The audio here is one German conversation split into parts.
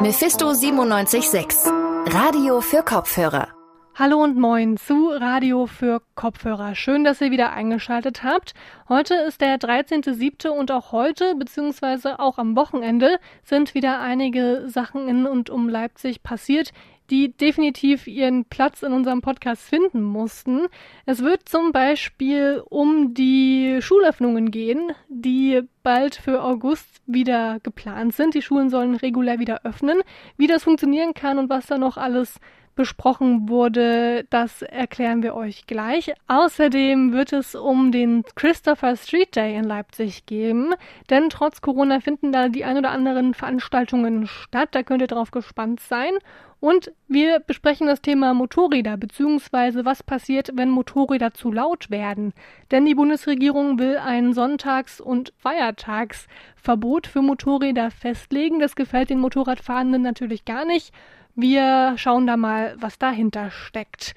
Mephisto 976, Radio für Kopfhörer. Hallo und moin zu Radio für Kopfhörer. Schön, dass ihr wieder eingeschaltet habt. Heute ist der 13.07. und auch heute, beziehungsweise auch am Wochenende, sind wieder einige Sachen in und um Leipzig passiert, die definitiv ihren Platz in unserem Podcast finden mussten. Es wird zum Beispiel um die Schulöffnungen gehen, die bald für August wieder geplant sind. Die Schulen sollen regulär wieder öffnen. Wie das funktionieren kann und was da noch alles besprochen wurde, das erklären wir euch gleich. Außerdem wird es um den Christopher Street Day in Leipzig geben, denn trotz Corona finden da die ein oder anderen Veranstaltungen statt. Da könnt ihr drauf gespannt sein. Und wir besprechen das Thema Motorräder bzw. was passiert, wenn Motorräder zu laut werden. Denn die Bundesregierung will ein Sonntags- und Feiertagsverbot für Motorräder festlegen. Das gefällt den Motorradfahrenden natürlich gar nicht. Wir schauen da mal, was dahinter steckt.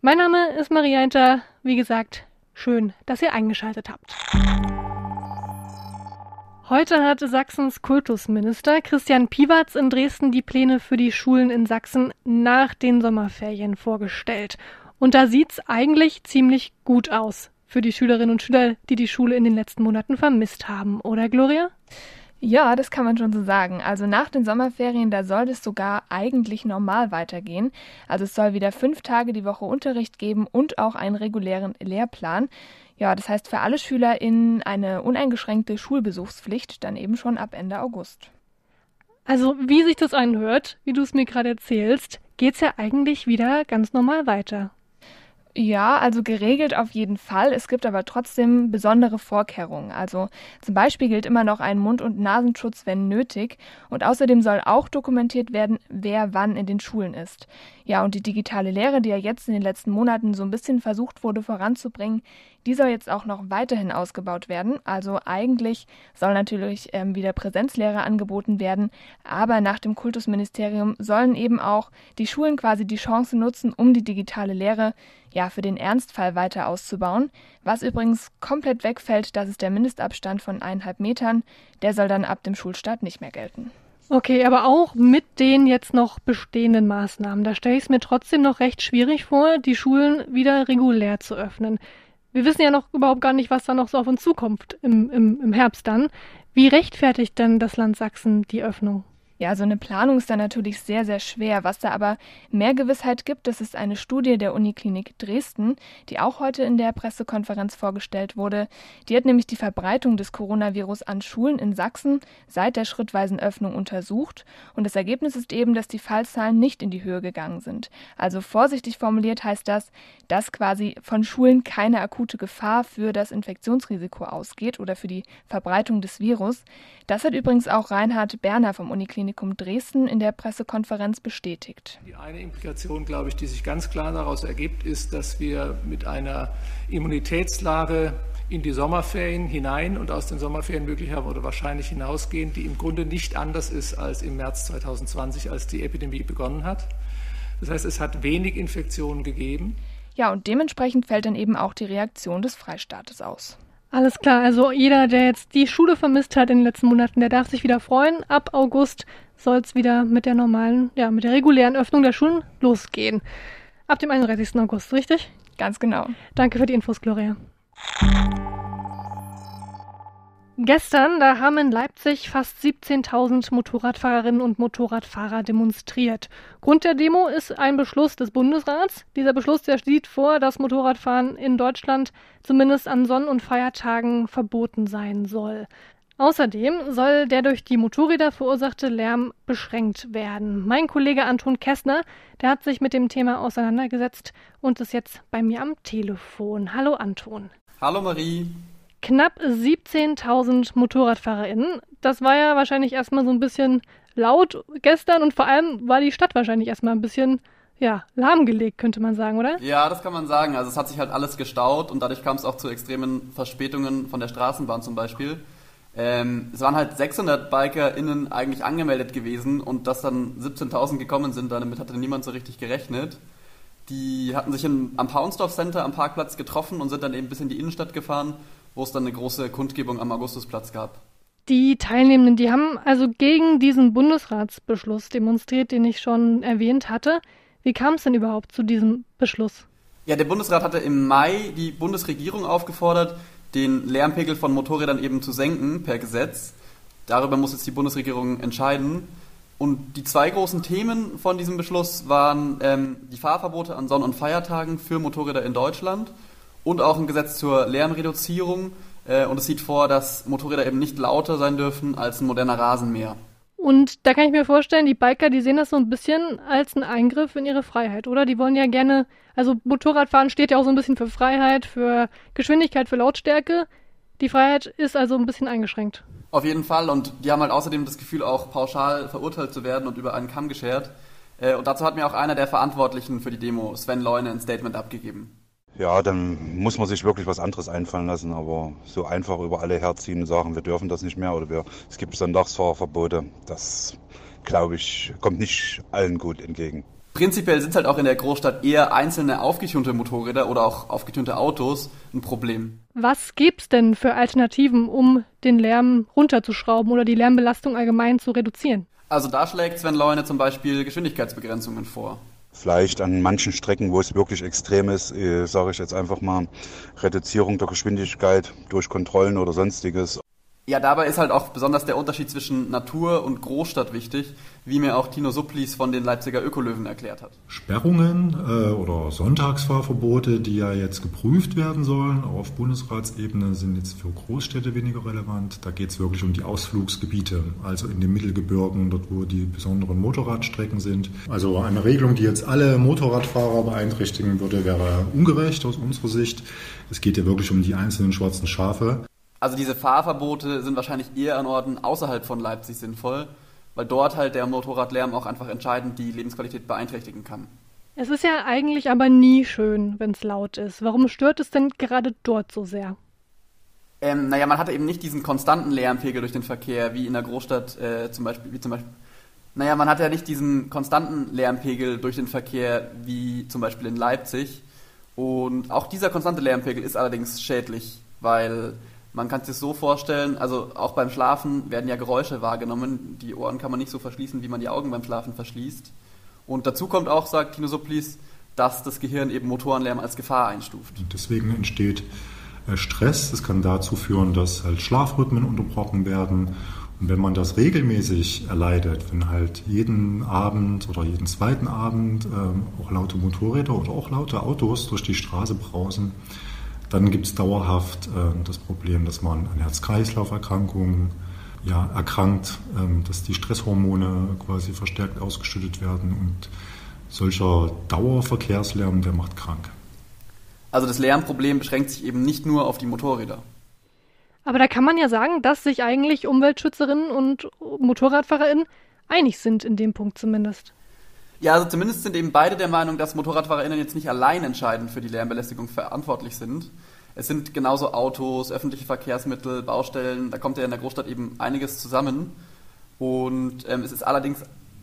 Mein Name ist Maria Hinter. Wie gesagt, schön, dass ihr eingeschaltet habt. Heute hat Sachsens Kultusminister Christian Piwatz in Dresden die Pläne für die Schulen in Sachsen nach den Sommerferien vorgestellt. Und da sieht's eigentlich ziemlich gut aus für die Schülerinnen und Schüler, die die Schule in den letzten Monaten vermisst haben, oder Gloria? Ja, das kann man schon so sagen. Also nach den Sommerferien, da soll es sogar eigentlich normal weitergehen. Also es soll wieder fünf Tage die Woche Unterricht geben und auch einen regulären Lehrplan. Ja, das heißt für alle SchülerInnen eine uneingeschränkte Schulbesuchspflicht, dann eben schon ab Ende August. Also, wie sich das anhört, wie du es mir gerade erzählst, geht's ja eigentlich wieder ganz normal weiter. Ja, also geregelt auf jeden Fall. Es gibt aber trotzdem besondere Vorkehrungen. Also zum Beispiel gilt immer noch ein Mund- und Nasenschutz, wenn nötig. Und außerdem soll auch dokumentiert werden, wer wann in den Schulen ist. Ja, und die digitale Lehre, die ja jetzt in den letzten Monaten so ein bisschen versucht wurde voranzubringen, die soll jetzt auch noch weiterhin ausgebaut werden. Also eigentlich soll natürlich ähm, wieder Präsenzlehre angeboten werden, aber nach dem Kultusministerium sollen eben auch die Schulen quasi die Chance nutzen, um die digitale Lehre ja für den Ernstfall weiter auszubauen. Was übrigens komplett wegfällt, das ist der Mindestabstand von eineinhalb Metern. Der soll dann ab dem Schulstart nicht mehr gelten. Okay, aber auch mit den jetzt noch bestehenden Maßnahmen, da stelle ich es mir trotzdem noch recht schwierig vor, die Schulen wieder regulär zu öffnen wir wissen ja noch überhaupt gar nicht, was da noch so auf uns zukommt im, im, im Herbst dann. Wie rechtfertigt denn das Land Sachsen die Öffnung? Ja, so eine Planung ist da natürlich sehr, sehr schwer. Was da aber mehr Gewissheit gibt, das ist eine Studie der Uniklinik Dresden, die auch heute in der Pressekonferenz vorgestellt wurde. Die hat nämlich die Verbreitung des Coronavirus an Schulen in Sachsen seit der schrittweisen Öffnung untersucht. Und das Ergebnis ist eben, dass die Fallzahlen nicht in die Höhe gegangen sind. Also vorsichtig formuliert heißt das, dass quasi von Schulen keine akute Gefahr für das Infektionsrisiko ausgeht oder für die Verbreitung des Virus. Das hat übrigens auch Reinhard Berner vom Uniklinikum Dresden in der Pressekonferenz bestätigt. Die eine Implikation, glaube ich, die sich ganz klar daraus ergibt, ist, dass wir mit einer Immunitätslage in die Sommerferien hinein und aus den Sommerferien möglicherweise oder wahrscheinlich hinausgehen, die im Grunde nicht anders ist als im März 2020, als die Epidemie begonnen hat. Das heißt, es hat wenig Infektionen gegeben. Ja, und dementsprechend fällt dann eben auch die Reaktion des Freistaates aus. Alles klar, also jeder, der jetzt die Schule vermisst hat in den letzten Monaten, der darf sich wieder freuen. Ab August soll es wieder mit der normalen, ja, mit der regulären Öffnung der Schulen losgehen. Ab dem 31. August, richtig? Ganz genau. Danke für die Infos, Gloria. Gestern, da haben in Leipzig fast 17.000 Motorradfahrerinnen und Motorradfahrer demonstriert. Grund der Demo ist ein Beschluss des Bundesrats. Dieser Beschluss, der sieht vor, dass Motorradfahren in Deutschland zumindest an Sonn- und Feiertagen verboten sein soll. Außerdem soll der durch die Motorräder verursachte Lärm beschränkt werden. Mein Kollege Anton Kessner, der hat sich mit dem Thema auseinandergesetzt und ist jetzt bei mir am Telefon. Hallo Anton. Hallo Marie knapp 17.000 MotorradfahrerInnen. Das war ja wahrscheinlich erstmal so ein bisschen laut gestern und vor allem war die Stadt wahrscheinlich erstmal ein bisschen ja, lahmgelegt, könnte man sagen, oder? Ja, das kann man sagen. Also es hat sich halt alles gestaut und dadurch kam es auch zu extremen Verspätungen von der Straßenbahn zum Beispiel. Ähm, es waren halt 600 BikerInnen eigentlich angemeldet gewesen und dass dann 17.000 gekommen sind, damit hatte niemand so richtig gerechnet. Die hatten sich im, am Paunsdorf Center am Parkplatz getroffen und sind dann eben bis in die Innenstadt gefahren wo es dann eine große Kundgebung am Augustusplatz gab. Die Teilnehmenden, die haben also gegen diesen Bundesratsbeschluss demonstriert, den ich schon erwähnt hatte. Wie kam es denn überhaupt zu diesem Beschluss? Ja, der Bundesrat hatte im Mai die Bundesregierung aufgefordert, den Lärmpegel von Motorrädern eben zu senken per Gesetz. Darüber muss jetzt die Bundesregierung entscheiden. Und die zwei großen Themen von diesem Beschluss waren ähm, die Fahrverbote an Sonn- und Feiertagen für Motorräder in Deutschland und auch ein Gesetz zur Lärmreduzierung. Äh, und es sieht vor, dass Motorräder eben nicht lauter sein dürfen als ein moderner Rasenmäher. Und da kann ich mir vorstellen, die Biker, die sehen das so ein bisschen als einen Eingriff in ihre Freiheit, oder? Die wollen ja gerne, also Motorradfahren steht ja auch so ein bisschen für Freiheit, für Geschwindigkeit, für Lautstärke. Die Freiheit ist also ein bisschen eingeschränkt. Auf jeden Fall. Und die haben halt außerdem das Gefühl, auch pauschal verurteilt zu werden und über einen Kamm geschert. Äh, und dazu hat mir auch einer der Verantwortlichen für die Demo, Sven Leune, ein Statement abgegeben. Ja, dann muss man sich wirklich was anderes einfallen lassen, aber so einfach über alle herziehen und sagen, wir dürfen das nicht mehr oder wir, es gibt Sonntagsfahrverbote, das glaube ich, kommt nicht allen gut entgegen. Prinzipiell sind halt auch in der Großstadt eher einzelne aufgetönte Motorräder oder auch aufgetönte Autos ein Problem. Was gibt's denn für Alternativen, um den Lärm runterzuschrauben oder die Lärmbelastung allgemein zu reduzieren? Also da schlägt Sven Leune zum Beispiel Geschwindigkeitsbegrenzungen vor. Vielleicht an manchen Strecken, wo es wirklich extrem ist, äh, sage ich jetzt einfach mal, Reduzierung der Geschwindigkeit durch Kontrollen oder sonstiges. Ja, dabei ist halt auch besonders der Unterschied zwischen Natur und Großstadt wichtig, wie mir auch Tino Supplis von den Leipziger Ökolöwen erklärt hat. Sperrungen äh, oder Sonntagsfahrverbote, die ja jetzt geprüft werden sollen auf Bundesratsebene, sind jetzt für Großstädte weniger relevant. Da geht es wirklich um die Ausflugsgebiete, also in den Mittelgebirgen, dort wo die besonderen Motorradstrecken sind. Also eine Regelung, die jetzt alle Motorradfahrer beeinträchtigen würde, wäre ungerecht aus unserer Sicht. Es geht ja wirklich um die einzelnen schwarzen Schafe. Also diese Fahrverbote sind wahrscheinlich eher an Orten außerhalb von Leipzig sinnvoll, weil dort halt der Motorradlärm auch einfach entscheidend die Lebensqualität beeinträchtigen kann. Es ist ja eigentlich aber nie schön, wenn es laut ist. Warum stört es denn gerade dort so sehr? Ähm, naja, man hatte eben nicht diesen konstanten Lärmpegel durch den Verkehr, wie in der Großstadt äh, zum Beispiel, wie zum Beispiel. Naja, man hat ja nicht diesen konstanten Lärmpegel durch den Verkehr, wie zum Beispiel in Leipzig. Und auch dieser konstante Lärmpegel ist allerdings schädlich, weil man kann sich so vorstellen, also auch beim Schlafen werden ja Geräusche wahrgenommen. Die Ohren kann man nicht so verschließen, wie man die Augen beim Schlafen verschließt. Und dazu kommt auch, sagt Tino Supplis, dass das Gehirn eben Motorenlärm als Gefahr einstuft. Und deswegen entsteht äh, Stress. Das kann dazu führen, dass halt Schlafrhythmen unterbrochen werden. Und wenn man das regelmäßig erleidet, wenn halt jeden Abend oder jeden zweiten Abend ähm, auch laute Motorräder oder auch laute Autos durch die Straße brausen, dann gibt es dauerhaft äh, das Problem, dass man an Herz-Kreislauf-Erkrankungen ja, erkrankt, ähm, dass die Stresshormone quasi verstärkt ausgeschüttet werden und solcher Dauerverkehrslärm, der macht krank. Also das Lärmproblem beschränkt sich eben nicht nur auf die Motorräder. Aber da kann man ja sagen, dass sich eigentlich Umweltschützerinnen und MotorradfahrerInnen einig sind in dem Punkt zumindest. Ja, also zumindest sind eben beide der Meinung, dass MotorradfahrerInnen jetzt nicht allein entscheidend für die Lärmbelästigung verantwortlich sind. Es sind genauso Autos, öffentliche Verkehrsmittel, Baustellen, da kommt ja in der Großstadt eben einiges zusammen. Und ähm, es ist allerdings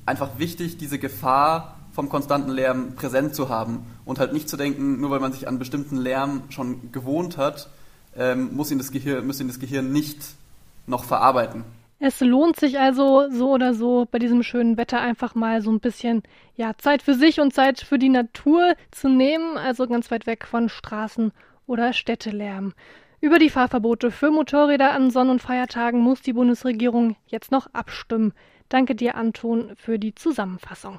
einfach wichtig, diese Gefahr vom konstanten Lärm präsent zu haben und halt nicht zu denken, nur weil man sich an bestimmten Lärm schon gewohnt hat, ähm, muss, ihn das Gehirn, muss ihn das Gehirn nicht noch verarbeiten. Es lohnt sich also so oder so bei diesem schönen Wetter einfach mal so ein bisschen ja, Zeit für sich und Zeit für die Natur zu nehmen, also ganz weit weg von Straßen oder Städtelärm. Über die Fahrverbote für Motorräder an Sonn- und Feiertagen muss die Bundesregierung jetzt noch abstimmen. Danke dir, Anton, für die Zusammenfassung.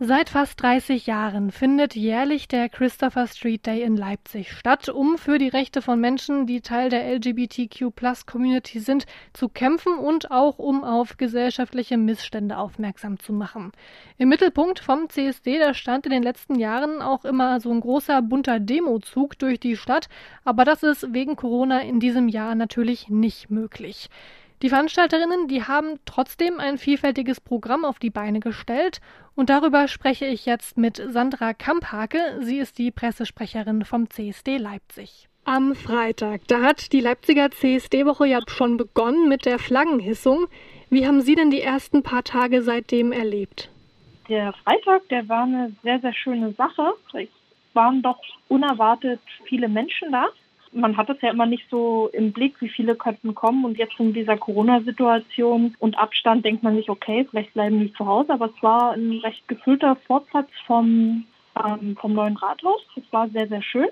Seit fast 30 Jahren findet jährlich der Christopher Street Day in Leipzig statt, um für die Rechte von Menschen, die Teil der LGBTQ-Plus-Community sind, zu kämpfen und auch um auf gesellschaftliche Missstände aufmerksam zu machen. Im Mittelpunkt vom CSD, da stand in den letzten Jahren auch immer so ein großer bunter Demozug durch die Stadt, aber das ist wegen Corona in diesem Jahr natürlich nicht möglich. Die Veranstalterinnen, die haben trotzdem ein vielfältiges Programm auf die Beine gestellt und darüber spreche ich jetzt mit Sandra Kamphake. Sie ist die Pressesprecherin vom CSD Leipzig. Am Freitag, da hat die Leipziger CSD-Woche ja schon begonnen mit der Flaggenhissung. Wie haben Sie denn die ersten paar Tage seitdem erlebt? Der Freitag, der war eine sehr, sehr schöne Sache. Es waren doch unerwartet viele Menschen da. Man hat es ja immer nicht so im Blick, wie viele könnten kommen. Und jetzt in dieser Corona-Situation und Abstand denkt man sich, okay, vielleicht bleiben die zu Hause. Aber es war ein recht gefüllter Vorplatz vom, ähm, vom neuen Rathaus. Es war sehr, sehr schön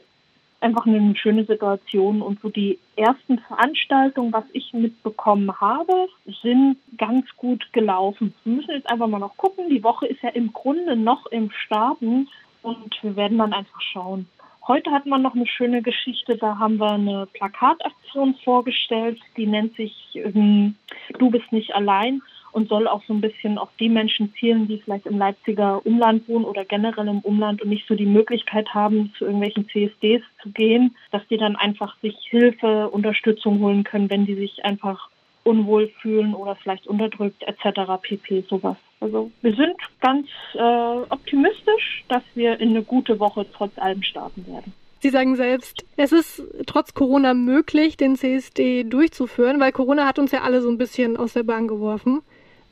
einfach eine schöne Situation. Und so die ersten Veranstaltungen, was ich mitbekommen habe, sind ganz gut gelaufen. Wir müssen jetzt einfach mal noch gucken. Die Woche ist ja im Grunde noch im Starten und wir werden dann einfach schauen. Heute hat man noch eine schöne Geschichte. Da haben wir eine Plakataktion vorgestellt, die nennt sich ähm, Du bist nicht allein und soll auch so ein bisschen auf die Menschen zielen, die vielleicht im Leipziger Umland wohnen oder generell im Umland und nicht so die Möglichkeit haben, zu irgendwelchen CSDs zu gehen, dass die dann einfach sich Hilfe, Unterstützung holen können, wenn die sich einfach unwohl fühlen oder vielleicht unterdrückt etc. pp. sowas. Also wir sind ganz äh, optimistisch, dass wir in eine gute Woche trotz allem starten werden. Sie sagen selbst, es ist trotz Corona möglich, den CSD durchzuführen, weil Corona hat uns ja alle so ein bisschen aus der Bahn geworfen.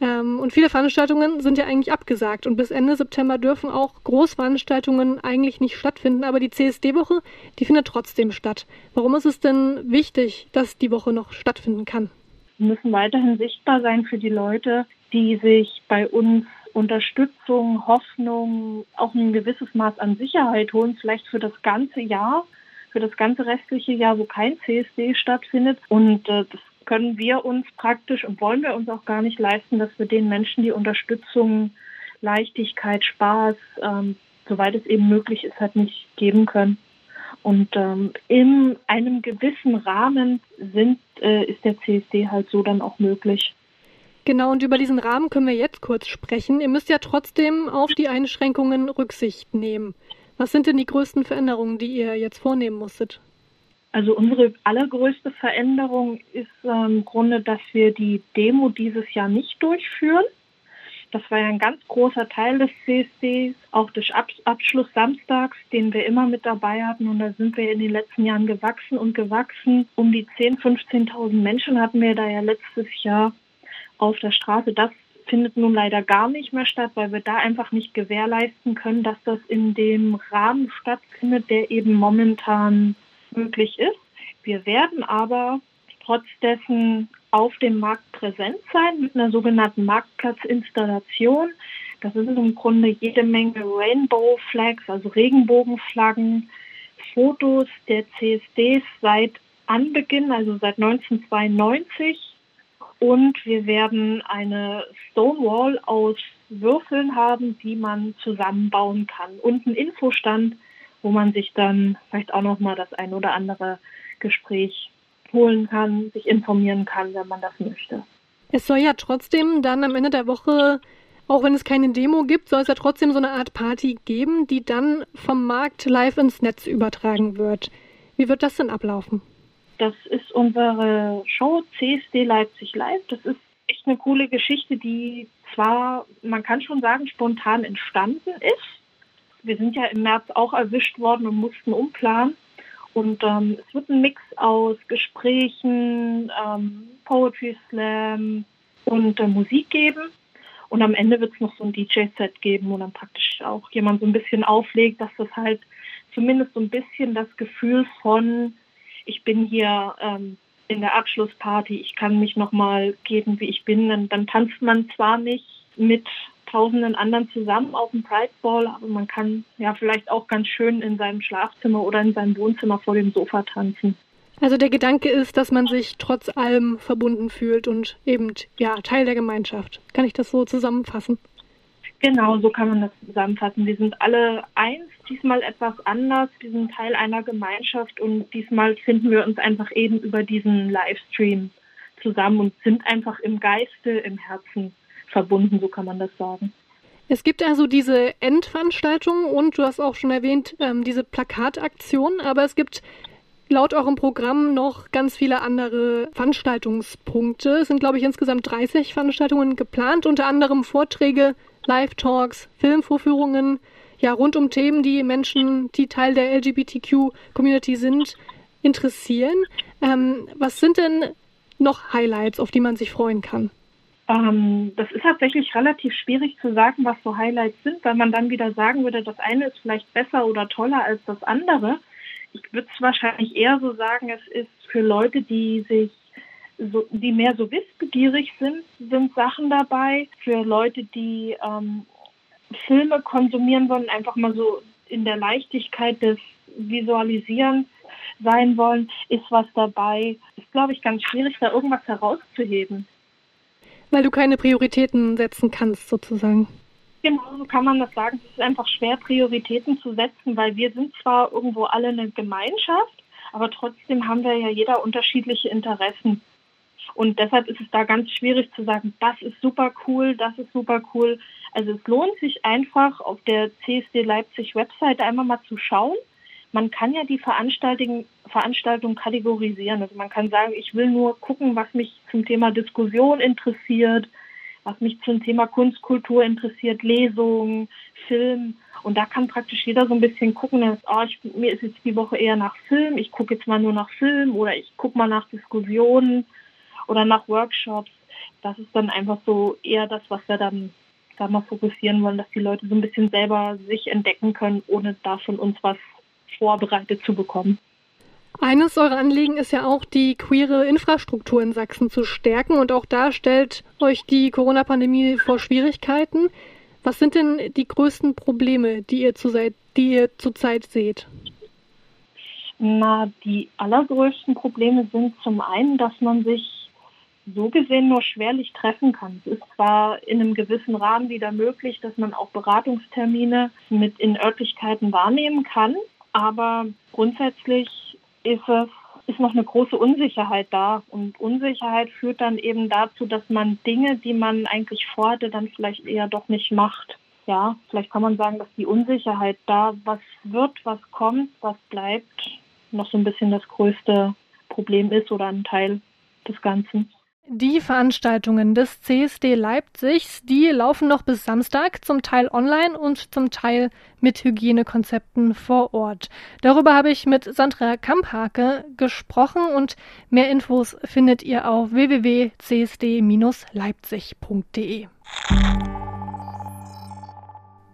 Ähm, und viele Veranstaltungen sind ja eigentlich abgesagt und bis Ende September dürfen auch Großveranstaltungen eigentlich nicht stattfinden, aber die CSD-Woche, die findet trotzdem statt. Warum ist es denn wichtig, dass die Woche noch stattfinden kann? Müssen weiterhin sichtbar sein für die Leute, die sich bei uns Unterstützung, Hoffnung, auch ein gewisses Maß an Sicherheit holen, vielleicht für das ganze Jahr, für das ganze restliche Jahr, wo kein CSD stattfindet. Und äh, das können wir uns praktisch und wollen wir uns auch gar nicht leisten, dass wir den Menschen die Unterstützung, Leichtigkeit, Spaß, ähm, soweit es eben möglich ist, halt nicht geben können. Und ähm, in einem gewissen Rahmen sind, äh, ist der CSD halt so dann auch möglich. Genau, und über diesen Rahmen können wir jetzt kurz sprechen. Ihr müsst ja trotzdem auf die Einschränkungen Rücksicht nehmen. Was sind denn die größten Veränderungen, die ihr jetzt vornehmen musstet? Also unsere allergrößte Veränderung ist ähm, im Grunde, dass wir die Demo dieses Jahr nicht durchführen. Das war ja ein ganz großer Teil des CSDs, auch des Abschluss samstags, den wir immer mit dabei hatten. Und da sind wir in den letzten Jahren gewachsen und gewachsen. Um die 10.000, 15.000 Menschen hatten wir da ja letztes Jahr auf der Straße. Das findet nun leider gar nicht mehr statt, weil wir da einfach nicht gewährleisten können, dass das in dem Rahmen stattfindet, der eben momentan möglich ist. Wir werden aber trotz dessen auf dem Markt präsent sein mit einer sogenannten Marktplatzinstallation. Das ist im Grunde jede Menge Rainbow Flags, also Regenbogenflaggen, Fotos der CSDs seit Anbeginn, also seit 1992. Und wir werden eine Stonewall aus Würfeln haben, die man zusammenbauen kann. Und ein Infostand, wo man sich dann vielleicht auch noch mal das ein oder andere Gespräch holen kann, sich informieren kann, wenn man das möchte. Es soll ja trotzdem dann am Ende der Woche, auch wenn es keine Demo gibt, soll es ja trotzdem so eine Art Party geben, die dann vom Markt live ins Netz übertragen wird. Wie wird das denn ablaufen? Das ist unsere Show CSD Leipzig Live. Das ist echt eine coole Geschichte, die zwar, man kann schon sagen, spontan entstanden ist, wir sind ja im März auch erwischt worden und mussten umplanen. Und ähm, es wird ein Mix aus Gesprächen, ähm, Poetry Slam und äh, Musik geben. Und am Ende wird es noch so ein DJ-Set geben, wo dann praktisch auch jemand so ein bisschen auflegt, dass das halt zumindest so ein bisschen das Gefühl von, ich bin hier ähm, in der Abschlussparty, ich kann mich nochmal geben, wie ich bin. Dann, dann tanzt man zwar nicht mit tausenden anderen zusammen auf dem Pride Ball, aber man kann ja vielleicht auch ganz schön in seinem Schlafzimmer oder in seinem Wohnzimmer vor dem Sofa tanzen. Also der Gedanke ist, dass man sich trotz allem verbunden fühlt und eben ja Teil der Gemeinschaft. Kann ich das so zusammenfassen? Genau, so kann man das zusammenfassen. Wir sind alle eins, diesmal etwas anders. Wir sind Teil einer Gemeinschaft und diesmal finden wir uns einfach eben über diesen Livestream zusammen und sind einfach im Geiste, im Herzen verbunden, so kann man das sagen. Es gibt also diese Endveranstaltung und du hast auch schon erwähnt, ähm, diese Plakataktion, aber es gibt laut eurem Programm noch ganz viele andere Veranstaltungspunkte. Es sind, glaube ich, insgesamt 30 Veranstaltungen geplant, unter anderem Vorträge, Live-Talks, Filmvorführungen, ja, rund um Themen, die Menschen, die Teil der LGBTQ-Community sind, interessieren. Ähm, was sind denn noch Highlights, auf die man sich freuen kann? Ähm, das ist tatsächlich relativ schwierig zu sagen, was so Highlights sind, weil man dann wieder sagen würde, das eine ist vielleicht besser oder toller als das andere. ich würde es wahrscheinlich eher so sagen, es ist für Leute, die sich so, die mehr so wissbegierig sind, sind Sachen dabei. Für Leute, die ähm, Filme konsumieren wollen, einfach mal so in der Leichtigkeit des Visualisierens sein wollen, ist was dabei. Ist, glaube ich, ganz schwierig, da irgendwas herauszuheben. Weil du keine Prioritäten setzen kannst, sozusagen. Genau, so kann man das sagen. Es ist einfach schwer, Prioritäten zu setzen, weil wir sind zwar irgendwo alle eine Gemeinschaft, aber trotzdem haben wir ja jeder unterschiedliche Interessen. Und deshalb ist es da ganz schwierig zu sagen, das ist super cool, das ist super cool. Also es lohnt sich einfach auf der CSD Leipzig Website einmal mal zu schauen. Man kann ja die Veranstaltung, Veranstaltung kategorisieren. Also man kann sagen, ich will nur gucken, was mich zum Thema Diskussion interessiert, was mich zum Thema Kunstkultur interessiert, Lesungen, Film. Und da kann praktisch jeder so ein bisschen gucken, dass, oh, ich, mir ist jetzt die Woche eher nach Film, ich gucke jetzt mal nur nach Film oder ich gucke mal nach Diskussionen oder nach Workshops. Das ist dann einfach so eher das, was wir dann da mal fokussieren wollen, dass die Leute so ein bisschen selber sich entdecken können, ohne da von uns was vorbereitet zu bekommen. Eines eurer Anliegen ist ja auch, die queere Infrastruktur in Sachsen zu stärken. Und auch da stellt euch die Corona-Pandemie vor Schwierigkeiten. Was sind denn die größten Probleme, die ihr, zurzeit, die ihr zurzeit seht? Na, die allergrößten Probleme sind zum einen, dass man sich so gesehen nur schwerlich treffen kann. Es ist zwar in einem gewissen Rahmen wieder möglich, dass man auch Beratungstermine mit in Örtlichkeiten wahrnehmen kann, aber grundsätzlich ist es ist noch eine große Unsicherheit da. Und Unsicherheit führt dann eben dazu, dass man Dinge, die man eigentlich vorhatte, dann vielleicht eher doch nicht macht. Ja, vielleicht kann man sagen, dass die Unsicherheit da, was wird, was kommt, was bleibt, noch so ein bisschen das größte Problem ist oder ein Teil des Ganzen. Die Veranstaltungen des CSD Leipzigs, die laufen noch bis Samstag, zum Teil online und zum Teil mit Hygienekonzepten vor Ort. Darüber habe ich mit Sandra Kamphake gesprochen und mehr Infos findet ihr auf www.csd-leipzig.de.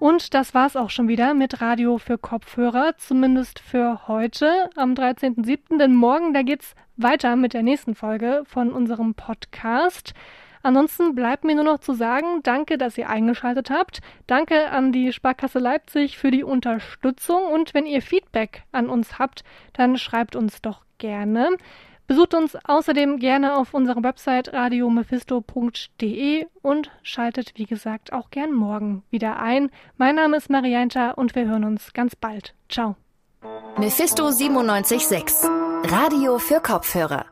Und das war's auch schon wieder mit Radio für Kopfhörer, zumindest für heute am 13.07. Denn morgen, da geht's weiter mit der nächsten Folge von unserem Podcast. Ansonsten bleibt mir nur noch zu sagen, danke, dass ihr eingeschaltet habt. Danke an die Sparkasse Leipzig für die Unterstützung und wenn ihr Feedback an uns habt, dann schreibt uns doch gerne. Besucht uns außerdem gerne auf unserer Website radiomephisto.de und schaltet, wie gesagt, auch gern morgen wieder ein. Mein Name ist Marianta und wir hören uns ganz bald. Ciao. Mephisto 976 Radio für Kopfhörer.